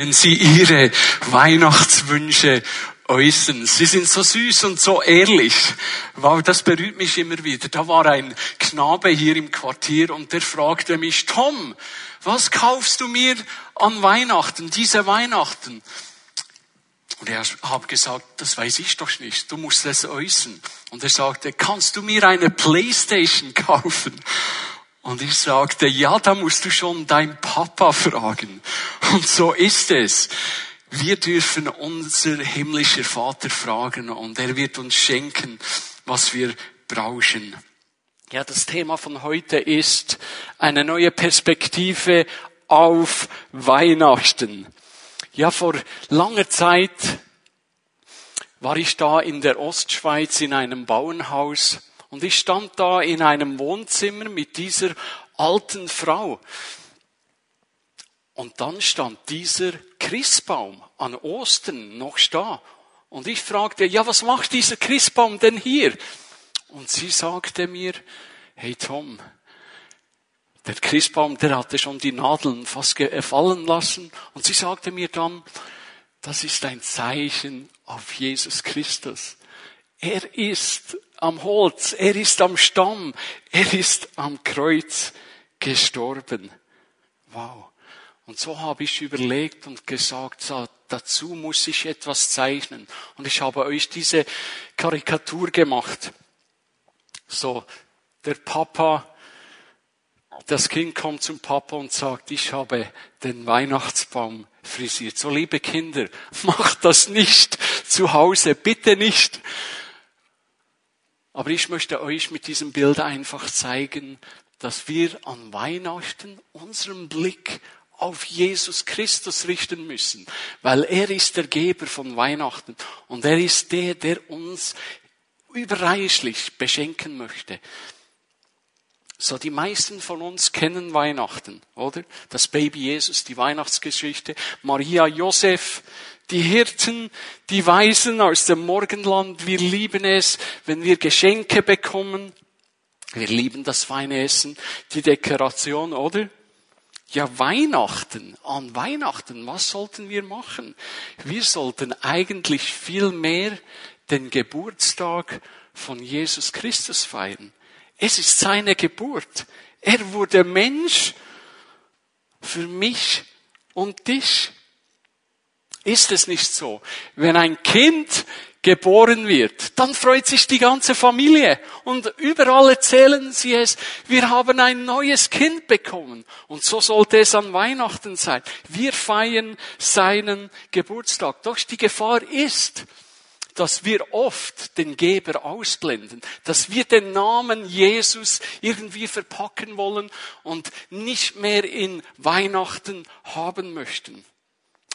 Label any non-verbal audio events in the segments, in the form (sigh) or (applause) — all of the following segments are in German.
wenn sie ihre Weihnachtswünsche äußern. Sie sind so süß und so ehrlich. Wow, das berührt mich immer wieder. Da war ein Knabe hier im Quartier und der fragte mich, Tom, was kaufst du mir an Weihnachten, diese Weihnachten? Und er hat gesagt, das weiß ich doch nicht, du musst es äußern. Und er sagte, kannst du mir eine Playstation kaufen? Und ich sagte, ja, da musst du schon dein Papa fragen. Und so ist es. Wir dürfen unser himmlischer Vater fragen und er wird uns schenken, was wir brauchen. Ja, das Thema von heute ist eine neue Perspektive auf Weihnachten. Ja, vor langer Zeit war ich da in der Ostschweiz in einem Bauernhaus und ich stand da in einem Wohnzimmer mit dieser alten Frau. Und dann stand dieser Christbaum an Ostern noch da. Und ich fragte, ja, was macht dieser Christbaum denn hier? Und sie sagte mir, hey Tom, der Christbaum, der hatte schon die Nadeln fast fallen lassen. Und sie sagte mir dann, das ist ein Zeichen auf Jesus Christus. Er ist am Holz, er ist am Stamm, er ist am Kreuz gestorben. Wow. Und so habe ich überlegt und gesagt, so, dazu muss ich etwas zeichnen. Und ich habe euch diese Karikatur gemacht. So, der Papa, das Kind kommt zum Papa und sagt, ich habe den Weihnachtsbaum frisiert. So, liebe Kinder, (laughs) macht das nicht zu Hause, bitte nicht. Aber ich möchte euch mit diesem Bild einfach zeigen, dass wir an Weihnachten unseren Blick auf Jesus Christus richten müssen, weil er ist der Geber von Weihnachten und er ist der, der uns überreichlich beschenken möchte. So, die meisten von uns kennen Weihnachten, oder? Das Baby Jesus, die Weihnachtsgeschichte, Maria, Josef, die Hirten, die Weisen aus dem Morgenland. Wir lieben es, wenn wir Geschenke bekommen. Wir lieben das feine Essen, die Dekoration, oder? Ja, Weihnachten, an Weihnachten, was sollten wir machen? Wir sollten eigentlich viel mehr den Geburtstag von Jesus Christus feiern. Es ist seine Geburt. Er wurde Mensch für mich und dich. Ist es nicht so? Wenn ein Kind geboren wird, dann freut sich die ganze Familie und überall erzählen sie es, wir haben ein neues Kind bekommen und so sollte es an Weihnachten sein. Wir feiern seinen Geburtstag. Doch die Gefahr ist, dass wir oft den Geber ausblenden, dass wir den Namen Jesus irgendwie verpacken wollen und nicht mehr in Weihnachten haben möchten.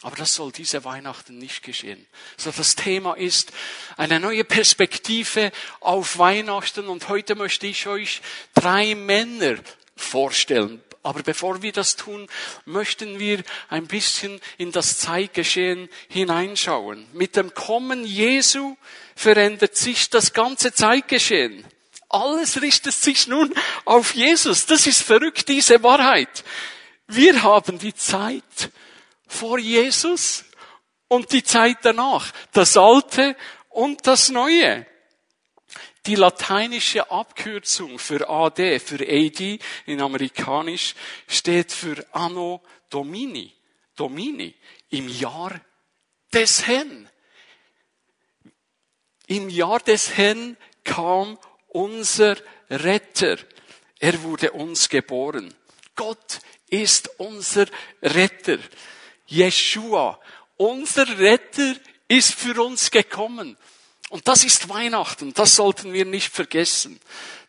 Aber das soll diese Weihnachten nicht geschehen. So das Thema ist eine neue Perspektive auf Weihnachten und heute möchte ich euch drei Männer vorstellen. Aber bevor wir das tun, möchten wir ein bisschen in das Zeitgeschehen hineinschauen. Mit dem Kommen Jesu verändert sich das ganze Zeitgeschehen. Alles richtet sich nun auf Jesus. Das ist verrückt, diese Wahrheit. Wir haben die Zeit vor Jesus und die Zeit danach, das Alte und das Neue. Die lateinische Abkürzung für AD, für AD in amerikanisch, steht für Anno Domini, Domini, im Jahr des Herrn. Im Jahr des Herrn kam unser Retter. Er wurde uns geboren. Gott ist unser Retter. Jeshua, unser Retter, ist für uns gekommen. Und das ist Weihnachten, das sollten wir nicht vergessen.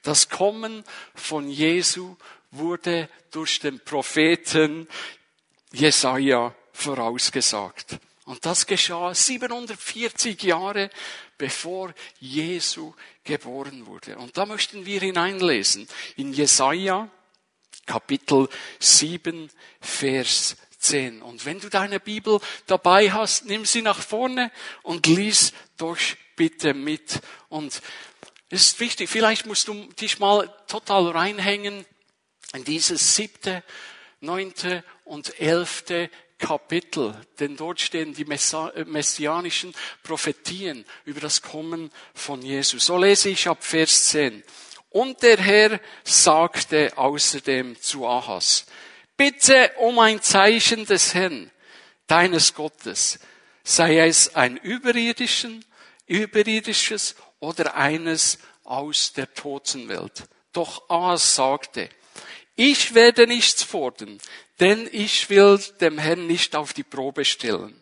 Das Kommen von Jesu wurde durch den Propheten Jesaja vorausgesagt. Und das geschah 740 Jahre bevor Jesu geboren wurde. Und da möchten wir hineinlesen in Jesaja Kapitel 7 Vers 10. Und wenn du deine Bibel dabei hast, nimm sie nach vorne und lies doch bitte mit. Und es ist wichtig, vielleicht musst du dich mal total reinhängen in dieses siebte, neunte und elfte Kapitel, denn dort stehen die messianischen Prophetien über das Kommen von Jesus. So lese ich ab Vers 10. Und der Herr sagte außerdem zu Ahas, bitte um ein Zeichen des Herrn, deines Gottes, sei es ein überirdischen, überirdisches oder eines aus der Totenwelt. Doch Ahas sagte, ich werde nichts fordern, denn ich will dem Herrn nicht auf die Probe stellen.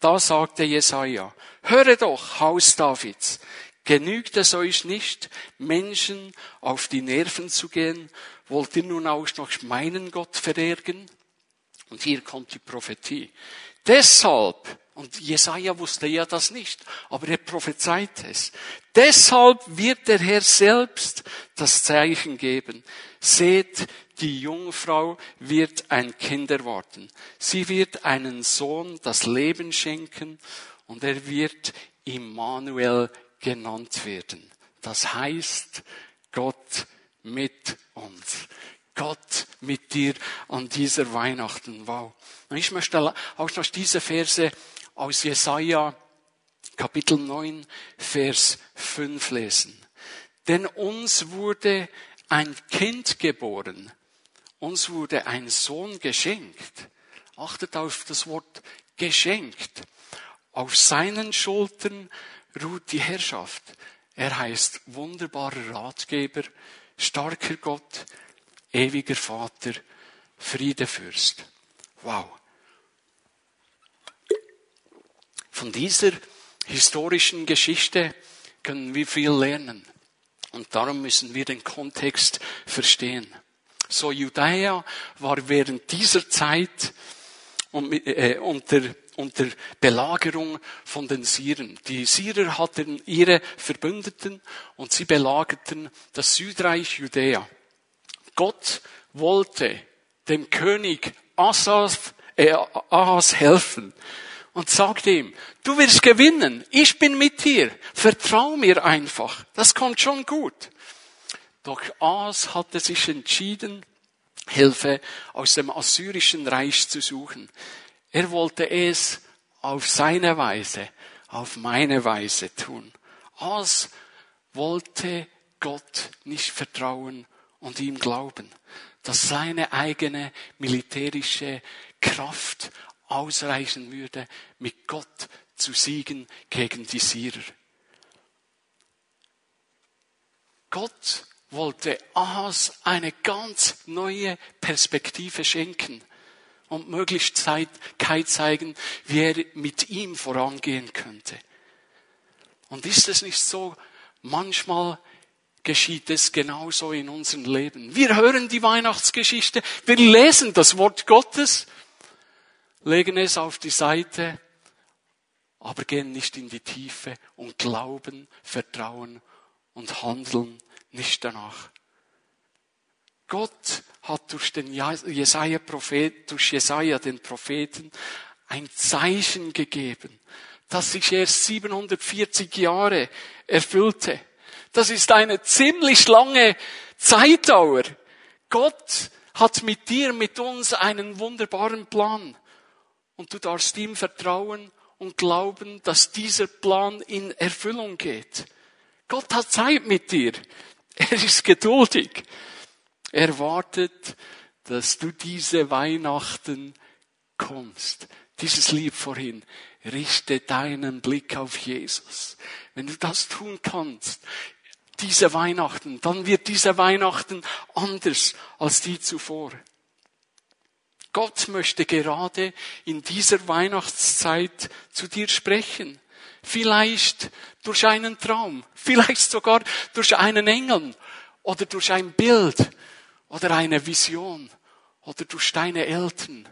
Da sagte Jesaja, höre doch, Haus Davids, genügt es euch nicht, Menschen auf die Nerven zu gehen? Wollt ihr nun auch noch meinen Gott verärgern? Und hier kommt die Prophetie. Deshalb und Jesaja wusste ja das nicht, aber er prophezeit es. Deshalb wird der Herr selbst das Zeichen geben. Seht, die Jungfrau wird ein Kind erwarten. Sie wird einen Sohn das Leben schenken und er wird Immanuel genannt werden. Das heißt, Gott mit uns. Gott mit dir an dieser Weihnachten. Wow. Und ich möchte auch noch diese Verse aus Jesaja Kapitel 9, Vers 5 lesen. Denn uns wurde ein Kind geboren, uns wurde ein Sohn geschenkt. Achtet auf das Wort geschenkt. Auf seinen Schultern ruht die Herrschaft. Er heißt wunderbarer Ratgeber, starker Gott, ewiger Vater, Friedefürst. Wow. Von dieser historischen Geschichte können wir viel lernen. Und darum müssen wir den Kontext verstehen. So Judäa war während dieser Zeit äh, unter, unter Belagerung von den Syrern. Die Syrer hatten ihre Verbündeten und sie belagerten das Südreich Judäa. Gott wollte dem König Asaf, äh, Ahas helfen und sagte ihm, du wirst gewinnen, ich bin mit dir, vertrau mir einfach, das kommt schon gut. Doch As hatte sich entschieden, Hilfe aus dem assyrischen Reich zu suchen. Er wollte es auf seine Weise, auf meine Weise tun. As wollte Gott nicht vertrauen und ihm glauben, dass seine eigene militärische Kraft ausreichen würde, mit Gott zu siegen gegen die Syrer. Gott wollte Ahas eine ganz neue Perspektive schenken und Möglichkeit zeigen, wie er mit ihm vorangehen könnte. Und ist es nicht so, manchmal geschieht es genauso in unserem Leben. Wir hören die Weihnachtsgeschichte, wir lesen das Wort Gottes legen es auf die Seite, aber gehen nicht in die Tiefe und glauben, vertrauen und handeln nicht danach. Gott hat durch den Jesaja Prophet, durch Jesaja den Propheten ein Zeichen gegeben, das sich erst 740 Jahre erfüllte. Das ist eine ziemlich lange Zeitdauer. Gott hat mit dir, mit uns einen wunderbaren Plan. Und du darfst ihm vertrauen und glauben, dass dieser Plan in Erfüllung geht. Gott hat Zeit mit dir. Er ist geduldig. Er wartet, dass du diese Weihnachten kommst. Dieses Lieb vorhin. Richte deinen Blick auf Jesus. Wenn du das tun kannst, diese Weihnachten, dann wird diese Weihnachten anders als die zuvor. Gott möchte gerade in dieser Weihnachtszeit zu dir sprechen. Vielleicht durch einen Traum, vielleicht sogar durch einen Engel oder durch ein Bild oder eine Vision oder durch deine Eltern.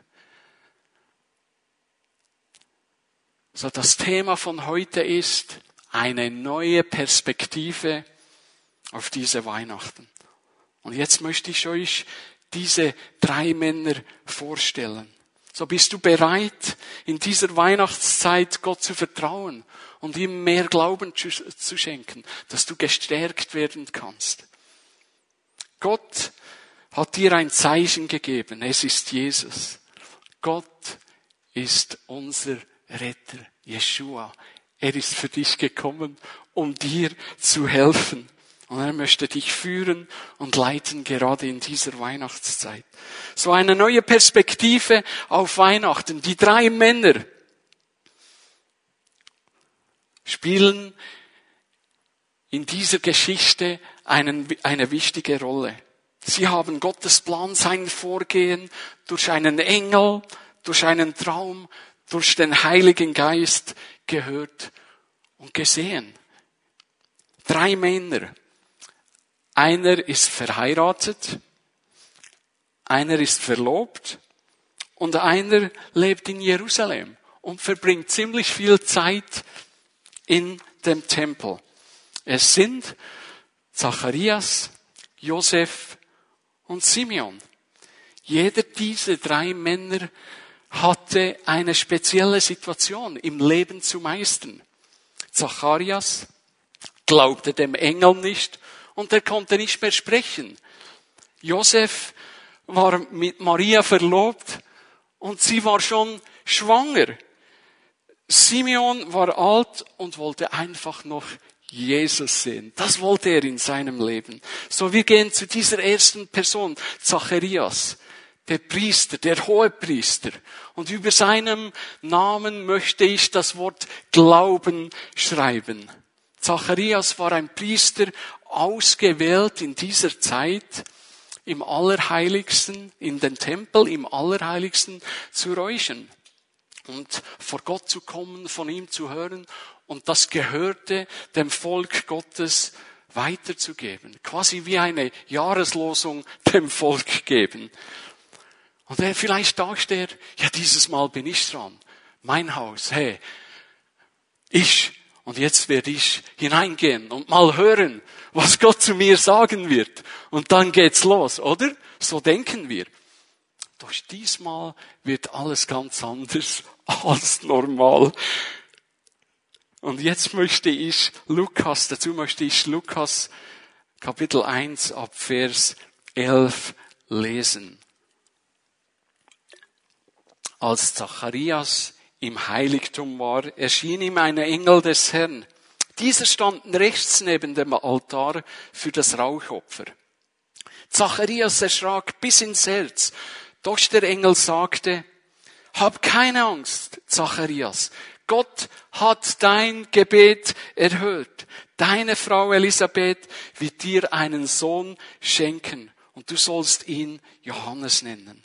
So das Thema von heute ist eine neue Perspektive auf diese Weihnachten. Und jetzt möchte ich euch diese drei Männer vorstellen. So bist du bereit, in dieser Weihnachtszeit Gott zu vertrauen und ihm mehr Glauben zu schenken, dass du gestärkt werden kannst. Gott hat dir ein Zeichen gegeben. Es ist Jesus. Gott ist unser Retter, Jeshua. Er ist für dich gekommen, um dir zu helfen. Und er möchte dich führen und leiten gerade in dieser Weihnachtszeit. So eine neue Perspektive auf Weihnachten. Die drei Männer spielen in dieser Geschichte einen, eine wichtige Rolle. Sie haben Gottes Plan, sein Vorgehen durch einen Engel, durch einen Traum, durch den Heiligen Geist gehört und gesehen. Drei Männer. Einer ist verheiratet, einer ist verlobt und einer lebt in Jerusalem und verbringt ziemlich viel Zeit in dem Tempel. Es sind Zacharias, Josef und Simeon. Jeder dieser drei Männer hatte eine spezielle Situation im Leben zu meistern. Zacharias glaubte dem Engel nicht und er konnte nicht mehr sprechen. Josef war mit Maria verlobt und sie war schon schwanger. Simeon war alt und wollte einfach noch Jesus sehen. Das wollte er in seinem Leben. So, wir gehen zu dieser ersten Person, Zacharias, der Priester, der hohe Priester. Und über seinem Namen möchte ich das Wort Glauben schreiben. Zacharias war ein Priester, ausgewählt in dieser Zeit, im Allerheiligsten, in den Tempel im Allerheiligsten zu räuchern und vor Gott zu kommen, von ihm zu hören und das Gehörte dem Volk Gottes weiterzugeben. Quasi wie eine Jahreslosung dem Volk geben. Und er vielleicht dachte er, ja, dieses Mal bin ich dran. Mein Haus, hey, ich. Und jetzt werde ich hineingehen und mal hören, was Gott zu mir sagen wird. Und dann geht's los, oder? So denken wir. Doch diesmal wird alles ganz anders (laughs) als normal. Und jetzt möchte ich Lukas, dazu möchte ich Lukas Kapitel 1 ab Vers 11 lesen. Als Zacharias im Heiligtum war, erschien ihm ein Engel des Herrn. Dieser stand rechts neben dem Altar für das Rauchopfer. Zacharias erschrak bis ins Herz. Doch der Engel sagte, hab keine Angst, Zacharias. Gott hat dein Gebet erhört. Deine Frau Elisabeth wird dir einen Sohn schenken und du sollst ihn Johannes nennen.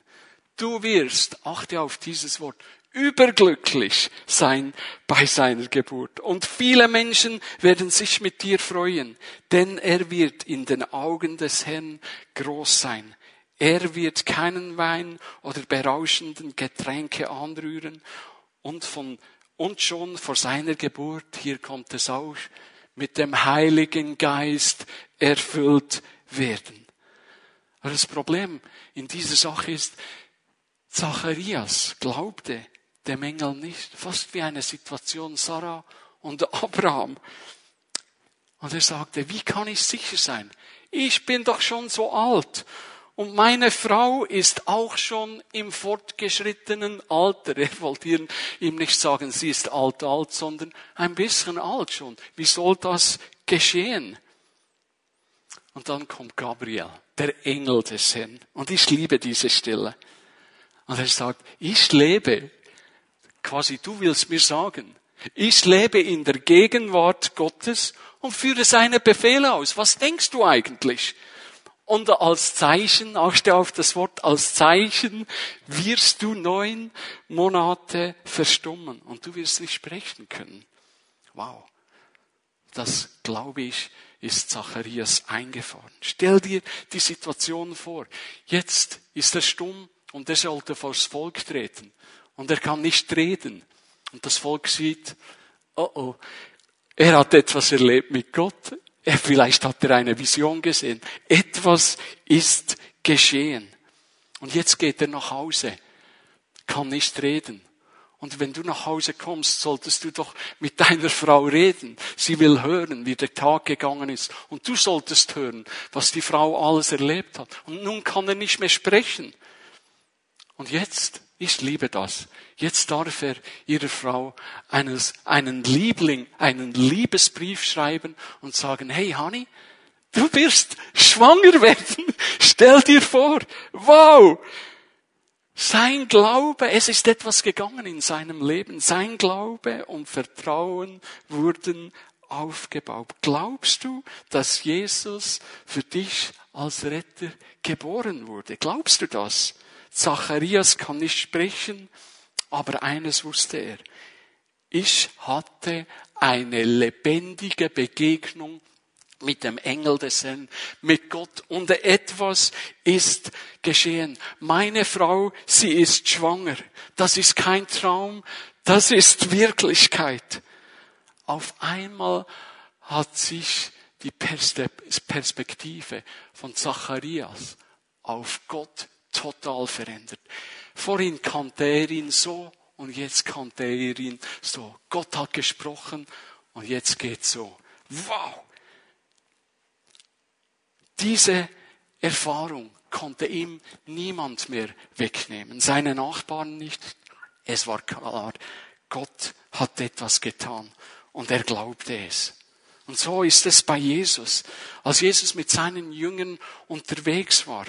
Du wirst, achte auf dieses Wort, überglücklich sein bei seiner Geburt. Und viele Menschen werden sich mit dir freuen, denn er wird in den Augen des Herrn groß sein. Er wird keinen Wein oder berauschenden Getränke anrühren und von und schon vor seiner Geburt, hier kommt es auch, mit dem Heiligen Geist erfüllt werden. Aber das Problem in dieser Sache ist, Zacharias glaubte dem Engel nicht, fast wie eine Situation Sarah und Abraham. Und er sagte, wie kann ich sicher sein? Ich bin doch schon so alt und meine Frau ist auch schon im fortgeschrittenen Alter. (laughs) Er wollte ihm nicht sagen, sie ist alt, alt, sondern ein bisschen alt schon. Wie soll das geschehen? Und dann kommt Gabriel, der Engel des Herrn. Und ich liebe diese Stelle. Und er sagt, ich lebe, quasi du willst mir sagen, ich lebe in der Gegenwart Gottes und führe seine Befehle aus. Was denkst du eigentlich? Und als Zeichen, achte auf das Wort, als Zeichen wirst du neun Monate verstummen und du wirst nicht sprechen können. Wow. Das, glaube ich, ist Zacharias eingefahren. Stell dir die Situation vor. Jetzt ist er stumm und er sollte vors Volk treten. Und er kann nicht reden. Und das Volk sieht, oh oh, er hat etwas erlebt mit Gott. Vielleicht hat er eine Vision gesehen. Etwas ist geschehen. Und jetzt geht er nach Hause, kann nicht reden. Und wenn du nach Hause kommst, solltest du doch mit deiner Frau reden. Sie will hören, wie der Tag gegangen ist. Und du solltest hören, was die Frau alles erlebt hat. Und nun kann er nicht mehr sprechen. Und jetzt, ich liebe das, jetzt darf er ihrer Frau eines, einen Liebling, einen Liebesbrief schreiben und sagen, hey Honey, du wirst schwanger werden. (laughs) Stell dir vor, wow, sein Glaube, es ist etwas gegangen in seinem Leben. Sein Glaube und Vertrauen wurden aufgebaut. Glaubst du, dass Jesus für dich als Retter geboren wurde? Glaubst du das? Zacharias kann nicht sprechen, aber eines wusste er. Ich hatte eine lebendige Begegnung mit dem Engel des Herrn, mit Gott. Und etwas ist geschehen. Meine Frau, sie ist schwanger. Das ist kein Traum, das ist Wirklichkeit. Auf einmal hat sich die Perspektive von Zacharias auf Gott total verändert. Vorhin kannte er ihn so und jetzt kannte er ihn so. Gott hat gesprochen und jetzt geht's so. Wow! Diese Erfahrung konnte ihm niemand mehr wegnehmen. Seine Nachbarn nicht. Es war klar, Gott hat etwas getan und er glaubte es. Und so ist es bei Jesus. Als Jesus mit seinen Jüngern unterwegs war,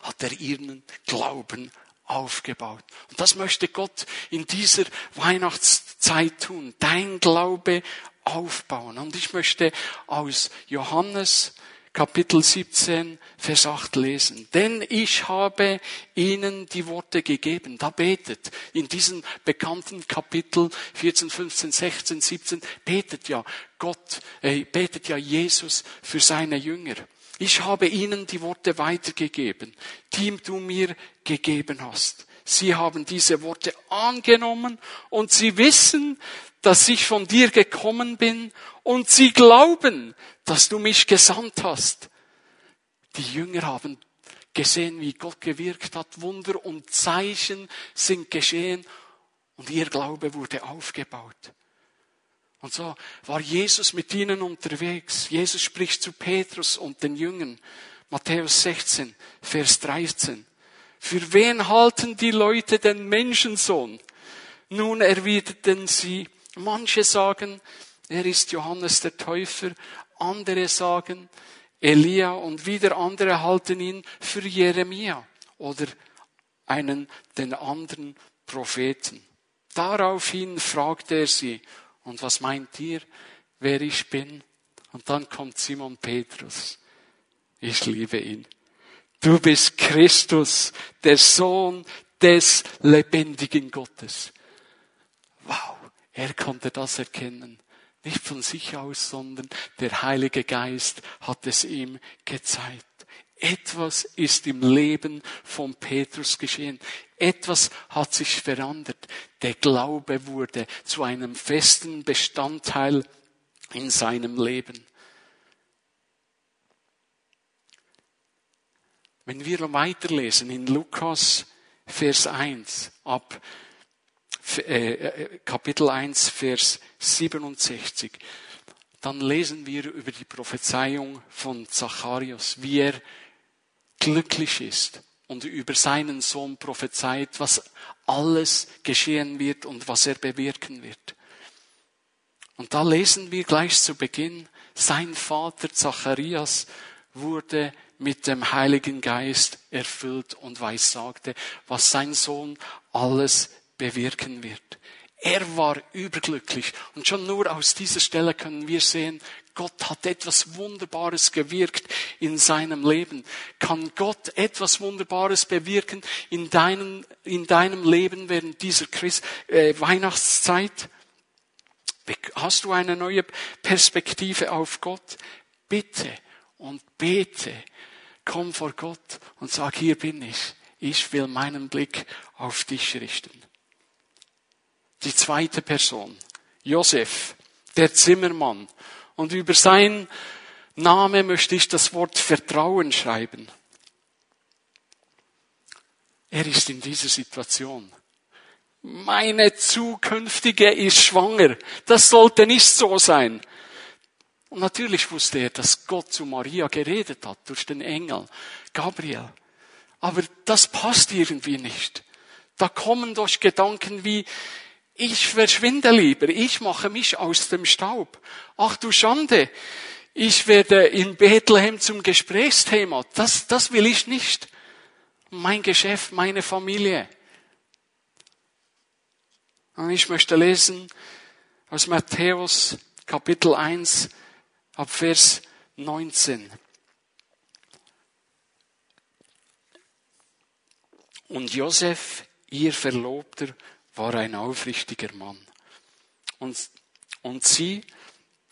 hat er ihren Glauben aufgebaut. Und das möchte Gott in dieser Weihnachtszeit tun. Dein Glaube aufbauen. Und ich möchte aus Johannes Kapitel 17, Vers 8 lesen. Denn ich habe ihnen die Worte gegeben. Da betet in diesem bekannten Kapitel 14, 15, 16, 17 betet ja Gott, äh, betet ja Jesus für seine Jünger. Ich habe ihnen die Worte weitergegeben, die du mir gegeben hast. Sie haben diese Worte angenommen und sie wissen, dass ich von dir gekommen bin und sie glauben, dass du mich gesandt hast. Die Jünger haben gesehen, wie Gott gewirkt hat. Wunder und Zeichen sind geschehen und ihr Glaube wurde aufgebaut. Und so war Jesus mit ihnen unterwegs. Jesus spricht zu Petrus und den Jüngern. Matthäus 16, Vers 13. Für wen halten die Leute den Menschensohn? Nun erwiderten sie, manche sagen, er ist Johannes der Täufer, andere sagen Elia und wieder andere halten ihn für Jeremia oder einen den anderen Propheten. Daraufhin fragte er sie, und was meint ihr, wer ich bin? Und dann kommt Simon Petrus. Ich liebe ihn. Du bist Christus, der Sohn des lebendigen Gottes. Wow, er konnte das erkennen. Nicht von sich aus, sondern der Heilige Geist hat es ihm gezeigt. Etwas ist im Leben von Petrus geschehen. Etwas hat sich verändert. Der Glaube wurde zu einem festen Bestandteil in seinem Leben. Wenn wir weiterlesen in Lukas Vers 1 ab äh, äh, Kapitel 1, Vers 67, dann lesen wir über die Prophezeiung von Zacharias, wie er glücklich ist und über seinen Sohn prophezeit, was alles geschehen wird und was er bewirken wird. Und da lesen wir gleich zu Beginn, sein Vater Zacharias wurde mit dem Heiligen Geist erfüllt und weissagte, was sein Sohn alles bewirken wird. Er war überglücklich. Und schon nur aus dieser Stelle können wir sehen, Gott hat etwas Wunderbares gewirkt in seinem Leben. Kann Gott etwas Wunderbares bewirken in deinem, in deinem Leben während dieser Christ, äh, Weihnachtszeit? Hast du eine neue Perspektive auf Gott? Bitte und bete. Komm vor Gott und sag, hier bin ich. Ich will meinen Blick auf dich richten die zweite Person, Josef, der Zimmermann. Und über sein Name möchte ich das Wort Vertrauen schreiben. Er ist in dieser Situation. Meine zukünftige ist schwanger. Das sollte nicht so sein. Und natürlich wusste er, dass Gott zu Maria geredet hat durch den Engel Gabriel. aber das passt irgendwie nicht. Da kommen doch Gedanken wie, ich verschwinde lieber, ich mache mich aus dem Staub. Ach du Schande, ich werde in Bethlehem zum Gesprächsthema. Das, das will ich nicht. Mein Geschäft, meine Familie. Und ich möchte lesen aus Matthäus Kapitel 1 ab Vers 19. Und Josef, ihr Verlobter, war ein aufrichtiger Mann. Und, und sie,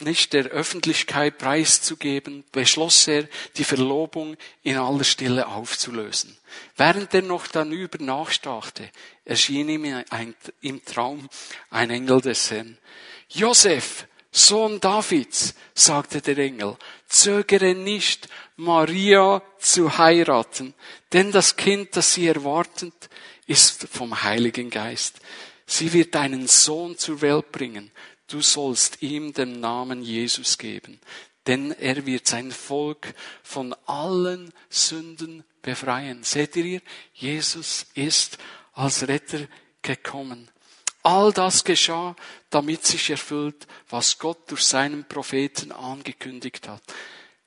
nicht der Öffentlichkeit preiszugeben, beschloss er, die Verlobung in aller Stille aufzulösen. Während er noch darüber nachstarrte, erschien ihm ein, im Traum ein Engel des Herrn. Josef, Sohn Davids, sagte der Engel, zögere nicht, Maria zu heiraten, denn das Kind, das sie erwartet, ist vom Heiligen Geist. Sie wird einen Sohn zur Welt bringen. Du sollst ihm den Namen Jesus geben, denn er wird sein Volk von allen Sünden befreien. Seht ihr, Jesus ist als Retter gekommen. All das geschah, damit sich erfüllt, was Gott durch seinen Propheten angekündigt hat.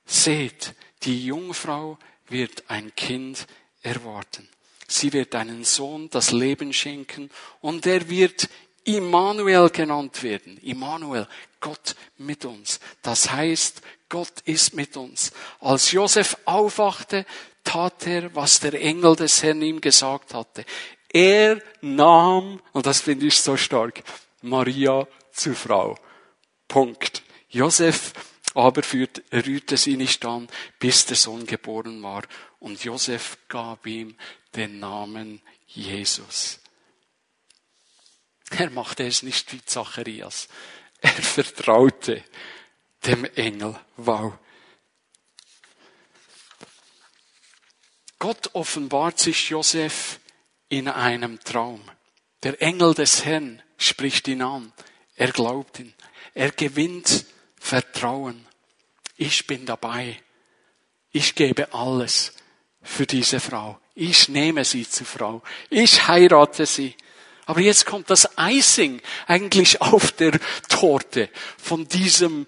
Seht, die Jungfrau wird ein Kind erwarten. Sie wird einen Sohn das Leben schenken und er wird Immanuel genannt werden. Immanuel, Gott mit uns. Das heißt, Gott ist mit uns. Als Josef aufwachte, tat er, was der Engel des Herrn ihm gesagt hatte. Er nahm, und das finde ich so stark, Maria zur Frau. Punkt. Josef aber rührte sie nicht an, bis der Sohn geboren war. Und Josef gab ihm den Namen Jesus. Er machte es nicht wie Zacharias. Er vertraute dem Engel. Wow. Gott offenbart sich Josef in einem Traum. Der Engel des Herrn spricht ihn an. Er glaubt ihn. Er gewinnt Vertrauen. Ich bin dabei. Ich gebe alles für diese Frau. Ich nehme sie zur Frau. Ich heirate sie. Aber jetzt kommt das Icing eigentlich (laughs) auf der Torte von diesem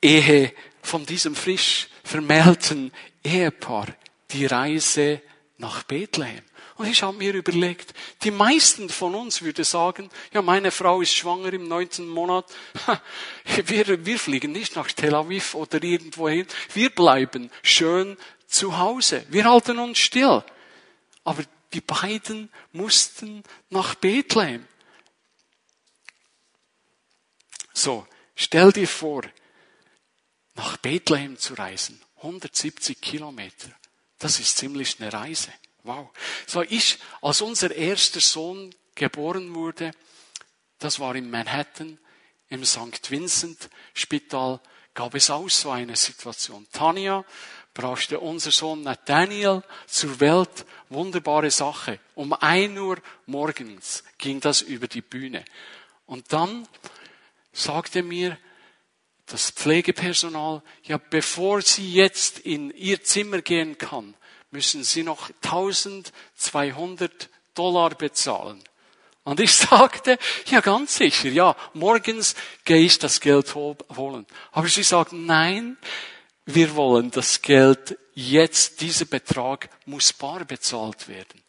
Ehe, von diesem frisch vermählten Ehepaar. Die Reise nach Bethlehem. Und ich habe mir überlegt, die meisten von uns würde sagen, ja, meine Frau ist schwanger im neunten Monat. (laughs) Wir, wir fliegen nicht nach Tel Aviv oder irgendwohin. Wir bleiben schön zu Hause. Wir halten uns still. Aber die beiden mussten nach Bethlehem. So, stell dir vor, nach Bethlehem zu reisen. 170 Kilometer. Das ist ziemlich eine Reise. Wow. So ich, als unser erster Sohn geboren wurde, das war in Manhattan, im St. Vincent Spital, gab es auch so eine Situation. Tanja brachte unser Sohn Nathaniel zur Welt. Wunderbare Sache. Um ein Uhr morgens ging das über die Bühne. Und dann sagte mir das Pflegepersonal, ja, bevor sie jetzt in ihr Zimmer gehen kann, müssen Sie noch 1200 Dollar bezahlen. Und ich (laughs) sagte, ja ganz sicher, ja, morgens gehe ich das Geld holen. Aber sie sagten, nein, wir wollen das Geld jetzt, dieser Betrag muss bar bezahlt werden.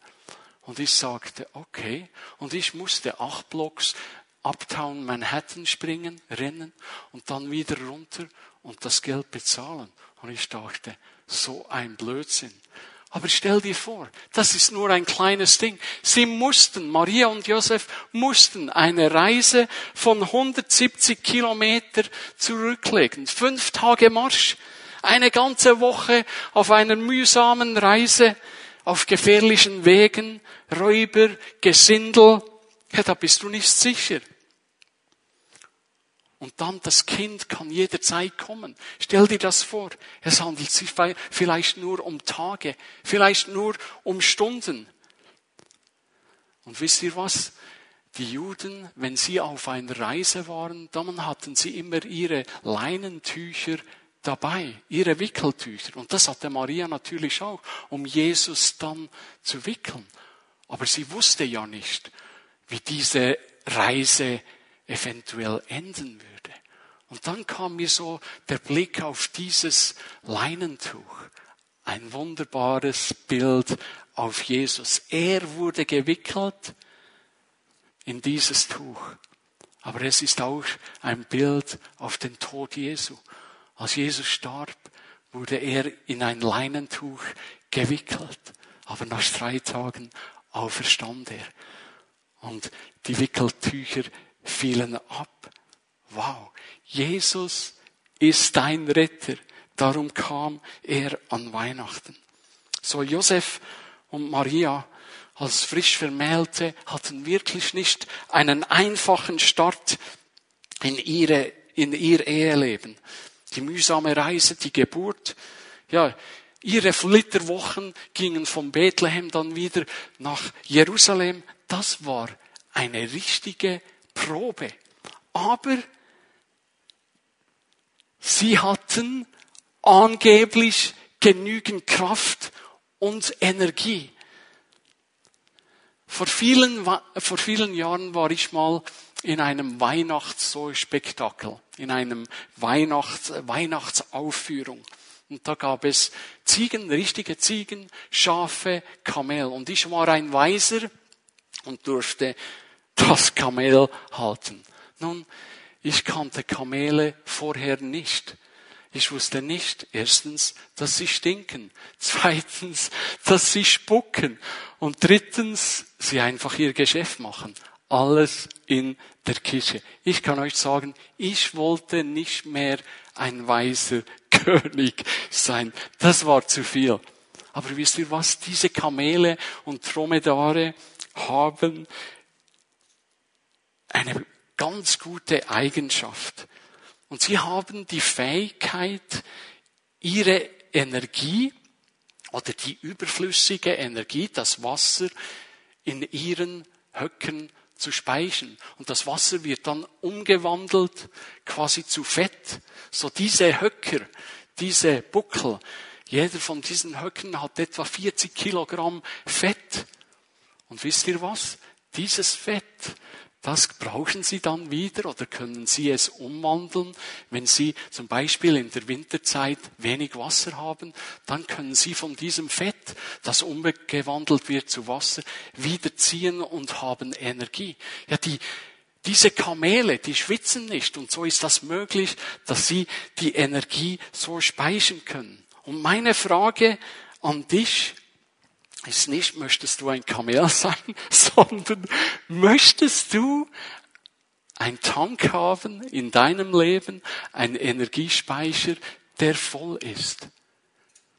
Und ich sagte, okay. Und ich musste acht Blocks Uptown Manhattan springen, rennen und dann wieder runter und das Geld bezahlen. Und ich dachte, so ein Blödsinn. Aber stell dir vor, das ist nur ein kleines Ding. Sie mussten, Maria und Josef mussten eine Reise von 170 Kilometer zurücklegen. Fünf Tage Marsch. Eine ganze Woche auf einer mühsamen Reise, auf gefährlichen Wegen, Räuber, Gesindel. Ja, da bist du nicht sicher. Und dann das Kind kann jederzeit kommen. Stell dir das vor. Es handelt sich vielleicht nur um Tage, vielleicht nur um Stunden. Und wisst ihr was? Die Juden, wenn sie auf einer Reise waren, dann hatten sie immer ihre Leinentücher dabei, ihre Wickeltücher. Und das hatte Maria natürlich auch, um Jesus dann zu wickeln. Aber sie wusste ja nicht, wie diese Reise eventuell enden würde. Und dann kam mir so der Blick auf dieses Leinentuch. Ein wunderbares Bild auf Jesus. Er wurde gewickelt in dieses Tuch. Aber es ist auch ein Bild auf den Tod Jesu. Als Jesus starb, wurde er in ein Leinentuch gewickelt. Aber nach drei Tagen auferstand er. Und die Wickeltücher fielen ab. Wow. Jesus ist dein Retter. Darum kam er an Weihnachten. So Josef und Maria als frisch Vermählte hatten wirklich nicht einen einfachen Start in ihre, in ihr Eheleben. Die mühsame Reise, die Geburt, ja, ihre Flitterwochen gingen von Bethlehem dann wieder nach Jerusalem. Das war eine richtige Probe. Aber sie hatten angeblich genügend Kraft und Energie. Vor vielen, vor vielen Jahren war ich mal in einem Weihnachtsspektakel, in einem Weihnachts, Weihnachtsaufführung. Und da gab es Ziegen, richtige Ziegen, Schafe, Kamel. Und ich war ein Weiser und durfte das Kamel halten. Nun, ich kannte Kamele vorher nicht. Ich wusste nicht, erstens, dass sie stinken, (laughs) zweitens, dass sie spucken und drittens, sie einfach ihr Geschäft machen. Alles in der Küche. Ich kann euch sagen, ich wollte nicht mehr ein weiser (laughs) König sein. Das war zu viel. Aber wisst ihr was? Diese Kamele und Dromedare haben eine ganz gute Eigenschaft. Und sie haben die Fähigkeit, ihre Energie oder die überflüssige Energie, das Wasser, in ihren Höcken zu speichern. Und das Wasser wird dann umgewandelt quasi zu Fett. So diese Höcker, diese Buckel, jeder von diesen Höcken hat etwa 40 Kilogramm Fett. Und wisst ihr was? Dieses Fett, das brauchen Sie dann wieder oder können Sie es umwandeln. Wenn Sie zum Beispiel in der Winterzeit wenig Wasser haben, dann können Sie von diesem Fett, das umgewandelt wird zu Wasser, wieder ziehen und haben Energie. Ja, die, diese Kamele, die schwitzen nicht und so ist das möglich, dass sie die Energie so speichern können. Und meine Frage an dich, ist nicht, möchtest du ein Kamel sein, (laughs) sondern möchtest du ein Tank haben in deinem Leben, ein Energiespeicher, der voll ist.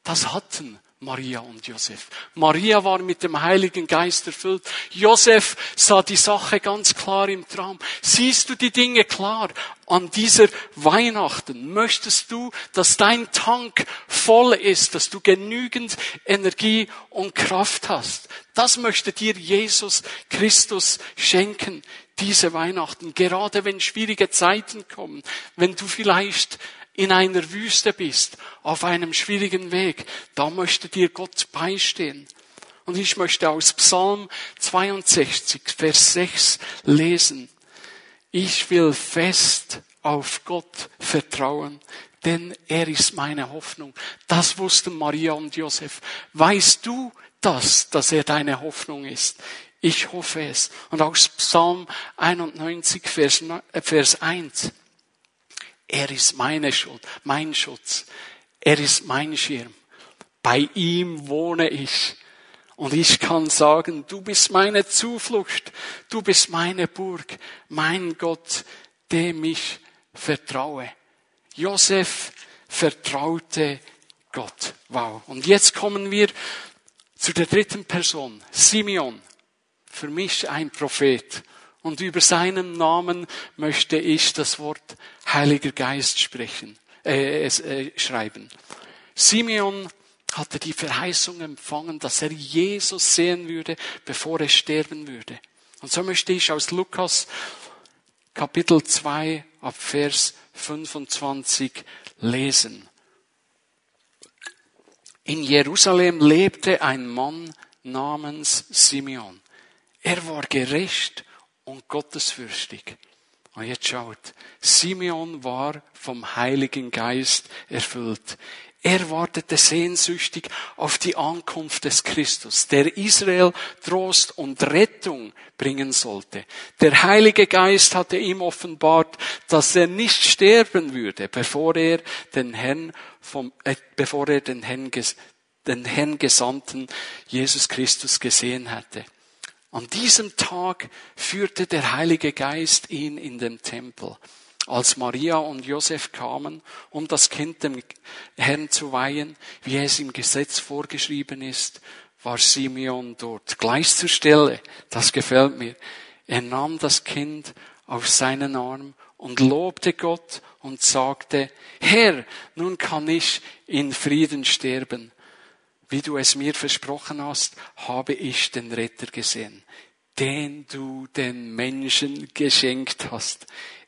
Das hatten Maria und Josef. Maria war mit dem Heiligen Geist erfüllt. Josef sah die Sache ganz klar im Traum. Siehst du die Dinge klar? An dieser Weihnachten möchtest du, dass dein Tank voll ist, dass du genügend Energie und Kraft hast. Das möchte dir Jesus Christus schenken diese Weihnachten, gerade wenn schwierige Zeiten kommen, wenn du vielleicht in einer Wüste bist, auf einem schwierigen Weg, da möchte dir Gott beistehen. Und ich möchte aus Psalm 62, Vers 6 lesen. Ich will fest auf Gott vertrauen, denn er ist meine Hoffnung. Das wussten Maria und Josef. Weißt du das, dass er deine Hoffnung ist? Ich hoffe es. Und aus Psalm 91, Vers, Vers 1. Er ist meine Schuld, mein Schutz. Er ist mein Schirm. Bei ihm wohne ich. Und ich kann sagen, du bist meine Zuflucht, du bist meine Burg, mein Gott, dem ich vertraue. Josef vertraute Gott. Wow. Und jetzt kommen wir zu der dritten Person, Simeon. Für mich ein Prophet. Und über seinen Namen möchte ich das Wort Heiliger Geist sprechen, äh, äh, schreiben. Simeon hatte die Verheißung empfangen, dass er Jesus sehen würde, bevor er sterben würde. Und so möchte ich aus Lukas Kapitel 2 ab Vers 25 lesen. In Jerusalem lebte ein Mann namens Simeon. Er war gerecht und gottesfürchtig. Und jetzt schaut, Simeon war vom Heiligen Geist erfüllt. Er wartete sehnsüchtig auf die Ankunft des Christus, der Israel Trost und Rettung bringen sollte. Der Heilige Geist hatte ihm offenbart, dass er nicht sterben würde, bevor er den Herrn vom, äh, bevor er den Herrn, den Herrn Gesandten Jesus Christus gesehen hatte. An diesem Tag führte der Heilige Geist ihn in den Tempel als Maria und Josef kamen, um das Kind dem Herrn zu weihen, wie es im Gesetz vorgeschrieben ist, war Simeon dort. Gleich zur Stelle, das gefällt mir. Er nahm das Kind auf seinen Arm und lobte Gott und sagte, Herr, nun kann ich in Frieden sterben. Wie du es mir versprochen hast, habe ich den Retter gesehen, den du den Menschen geschenkt hast.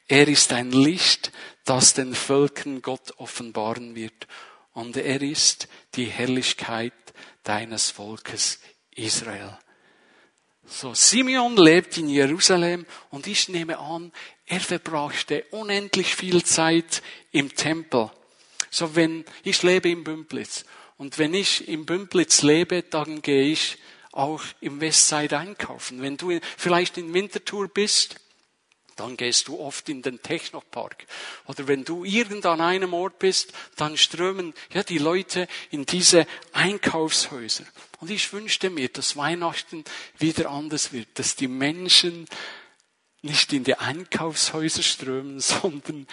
Er ist ein Licht, das den Völkern Gott offenbaren wird. Und er ist die Herrlichkeit deines Volkes Israel. So, Simeon lebt in Jerusalem und ich nehme an, er verbrachte unendlich viel Zeit im Tempel. So, wenn ich lebe im Bümplitz und wenn ich im Bümplitz lebe, dann gehe ich auch im Westside einkaufen. Wenn du vielleicht in Winterthur bist, dann gehst du oft in den Technopark. Oder wenn du irgend an einem Ort bist, dann strömen ja die Leute in diese Einkaufshäuser. Und ich wünschte mir, dass Weihnachten wieder anders wird, dass die Menschen nicht in die Einkaufshäuser strömen, (laughs) sondern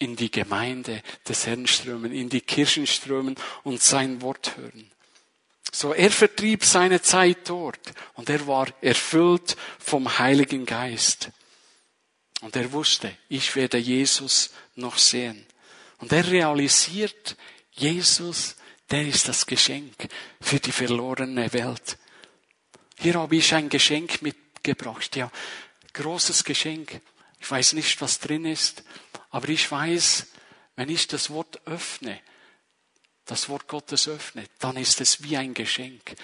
in die Gemeinde des Herrn strömen, in die Kirchen strömen und sein Wort hören. So, er vertrieb seine Zeit dort und er war erfüllt vom Heiligen Geist. Und er wusste, ich werde Jesus noch sehen. Und er realisiert, Jesus, der ist das Geschenk für die verlorene Welt. Hier habe ich ein Geschenk mitgebracht, ja, großes Geschenk. Ich weiß nicht, was drin ist, aber ich weiß, wenn ich das Wort öffne, das Wort Gottes öffne, dann ist es wie ein Geschenk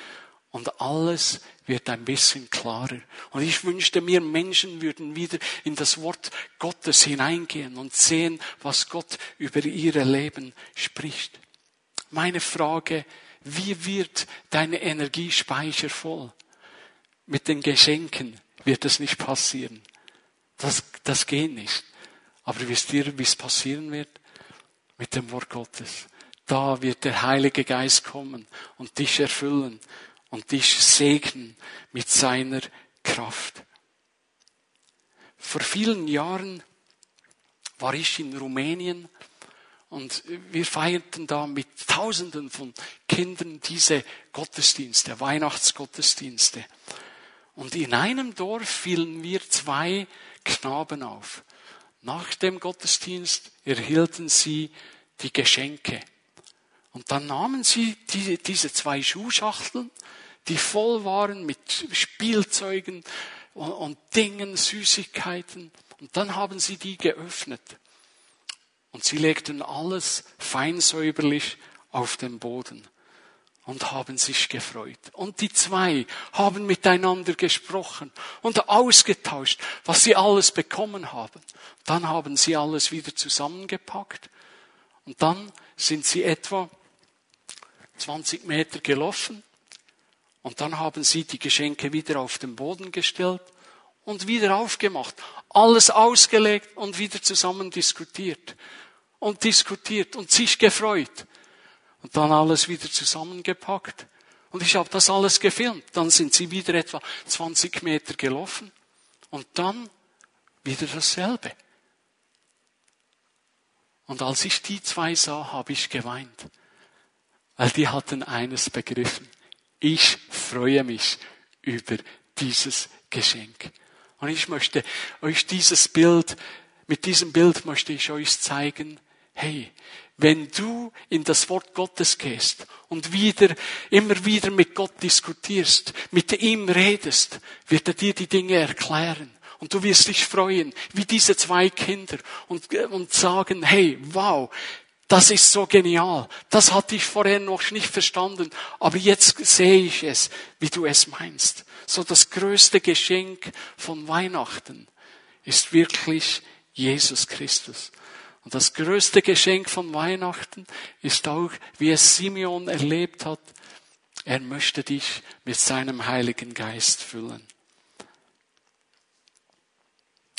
und alles wird ein bisschen klarer. Und ich wünschte mir, Menschen würden wieder in das Wort Gottes hineingehen und sehen, was Gott über ihre Leben spricht. Meine Frage, wie wird deine Energiespeicher voll? Mit den Geschenken wird es nicht passieren. Das, das geht nicht. Aber wisst ihr, wie es passieren wird? Mit dem Wort Gottes. Da wird der Heilige Geist kommen und dich erfüllen und dich segnen mit seiner Kraft. Vor vielen Jahren war ich in Rumänien und wir feierten da mit Tausenden von Kindern diese Gottesdienste, Weihnachtsgottesdienste. Und in einem Dorf fielen wir zwei Knaben auf. Nach dem Gottesdienst erhielten sie die Geschenke. Und dann nahmen sie die, diese zwei Schuhschachteln die voll waren mit Spielzeugen und, und Dingen, Süßigkeiten. Und dann haben sie die geöffnet. Und sie legten alles feinsäuberlich auf den Boden und haben sich gefreut. Und die zwei haben miteinander gesprochen und ausgetauscht, was sie alles bekommen haben. Dann haben sie alles wieder zusammengepackt und dann sind sie etwa 20 Meter gelaufen und dann haben sie die Geschenke wieder auf den Boden gestellt und wieder aufgemacht. Alles ausgelegt und wieder zusammen diskutiert. Und diskutiert und sich gefreut. Und dann alles wieder zusammengepackt. Und ich habe das alles gefilmt. Dann sind sie wieder etwa 20 Meter gelaufen. Und dann wieder dasselbe. Und als ich die zwei sah, habe ich geweint. Weil die hatten eines begriffen. Ich freue mich über dieses Geschenk. Und ich möchte euch dieses Bild, mit diesem Bild möchte ich euch zeigen, hey, wenn du in das Wort Gottes gehst und wieder, immer wieder mit Gott diskutierst, mit ihm redest, wird er dir die Dinge erklären. Und du wirst dich freuen, wie diese zwei Kinder, und, und sagen, hey, wow, Das ist so genial. Das hatte ich vorher noch nicht verstanden. Aber jetzt sehe ich es, wie du es meinst. So das größte Geschenk von Weihnachten ist wirklich Jesus Christus. Und das größte Geschenk von Weihnachten ist auch, wie es Simeon erlebt hat. Er möchte dich mit seinem Heiligen Geist füllen.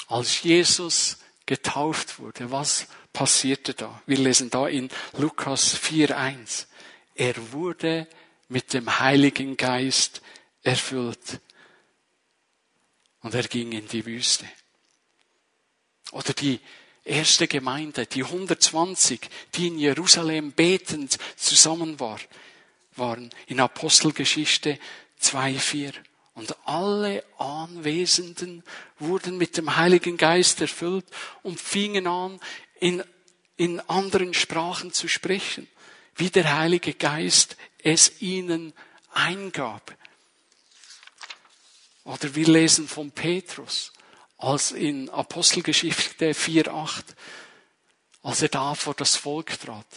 Als Jesus getauft wurde, was passierte da? Wir lesen da in Lukas 4.1. Er wurde mit dem Heiligen Geist erfüllt. Und er ging in die Wüste. Oder die erste Gemeinde, die 120, die in Jerusalem betend zusammen war, waren in Apostelgeschichte 2.4. Und alle Anwesenden wurden mit dem Heiligen Geist erfüllt und fingen an, in, in anderen Sprachen zu sprechen, wie der Heilige Geist es ihnen eingab. Oder wir lesen von Petrus, als in Apostelgeschichte 4.8, als er da vor das Volk trat.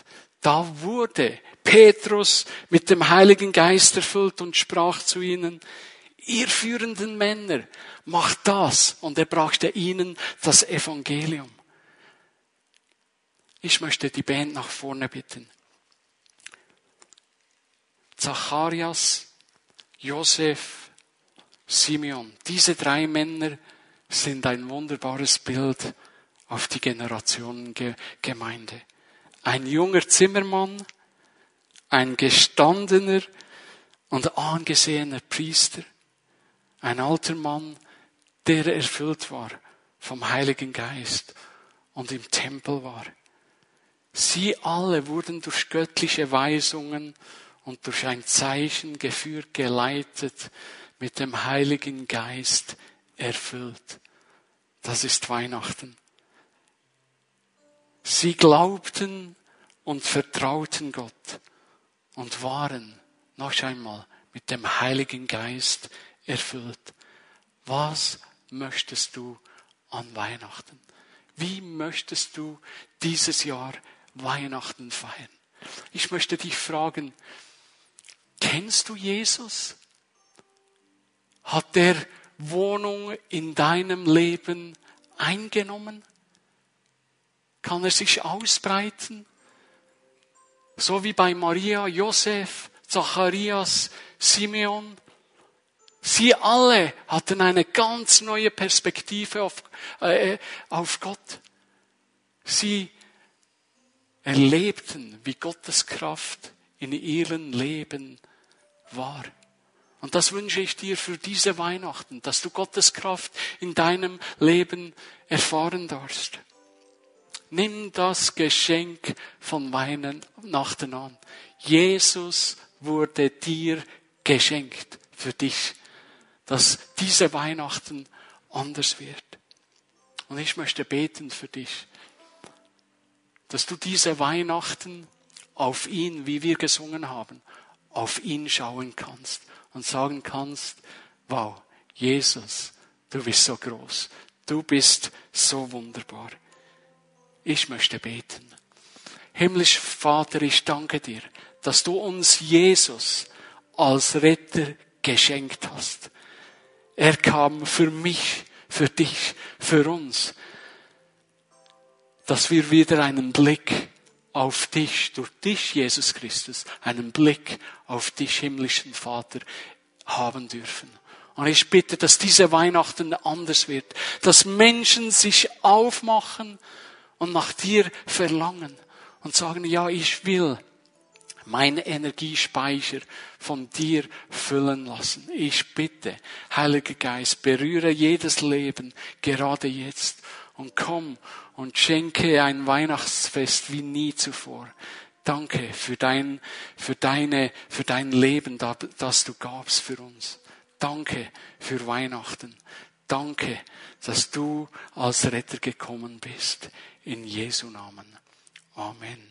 Da wurde Petrus mit dem Heiligen Geist erfüllt und sprach zu ihnen, ihr führenden Männer, macht das. Und er brachte ihnen das Evangelium. Ich möchte die Band nach vorne bitten. Zacharias, Josef, Simeon. Diese drei Männer sind ein wunderbares Bild auf die Generationengemeinde. Ein junger Zimmermann, ein gestandener und angesehener Priester, ein alter Mann, der erfüllt war vom Heiligen Geist und im Tempel war. Sie alle wurden durch göttliche Weisungen und durch ein Zeichen geführt, geleitet, mit dem Heiligen Geist erfüllt. Das ist Weihnachten. Sie glaubten und vertrauten Gott und waren noch einmal mit dem Heiligen Geist erfüllt. Was möchtest du an Weihnachten? Wie möchtest du dieses Jahr Weihnachten feiern? Ich möchte dich fragen, kennst du Jesus? Hat der Wohnung in deinem Leben eingenommen? Kann er sich ausbreiten? So wie bei Maria, Josef, Zacharias, Simeon. Sie alle hatten eine ganz neue Perspektive auf, äh, auf Gott. Sie erlebten, wie Gottes Kraft in ihrem Leben war. Und das wünsche ich dir für diese Weihnachten, dass du Gottes Kraft in deinem Leben erfahren darfst. Nimm das Geschenk von Weihnachten an. Jesus wurde dir geschenkt für dich dass diese Weihnachten anders wird. Und ich möchte beten für dich, dass du diese Weihnachten auf ihn, wie wir gesungen haben, auf ihn schauen kannst und sagen kannst, wow, Jesus, du bist so groß, du bist so wunderbar. Ich möchte beten. Himmlischer Vater, ich danke dir, dass du uns Jesus als Retter geschenkt hast. Er kam für mich, für dich, für uns, dass wir wieder einen Blick auf dich, durch dich, Jesus Christus, einen Blick auf dich, himmlischen Vater, haben dürfen. Und ich bitte, dass diese Weihnachten anders wird, dass Menschen sich aufmachen und nach dir verlangen und sagen, ja, ich will mein Energiespeicher von dir füllen lassen. Ich bitte, Heiliger Geist, berühre jedes Leben gerade jetzt und komm und schenke ein Weihnachtsfest wie nie zuvor. Danke für dein, für deine, für dein Leben, das du gabst für uns. Danke für Weihnachten. Danke, dass du als Retter gekommen bist. In Jesu Namen. Amen.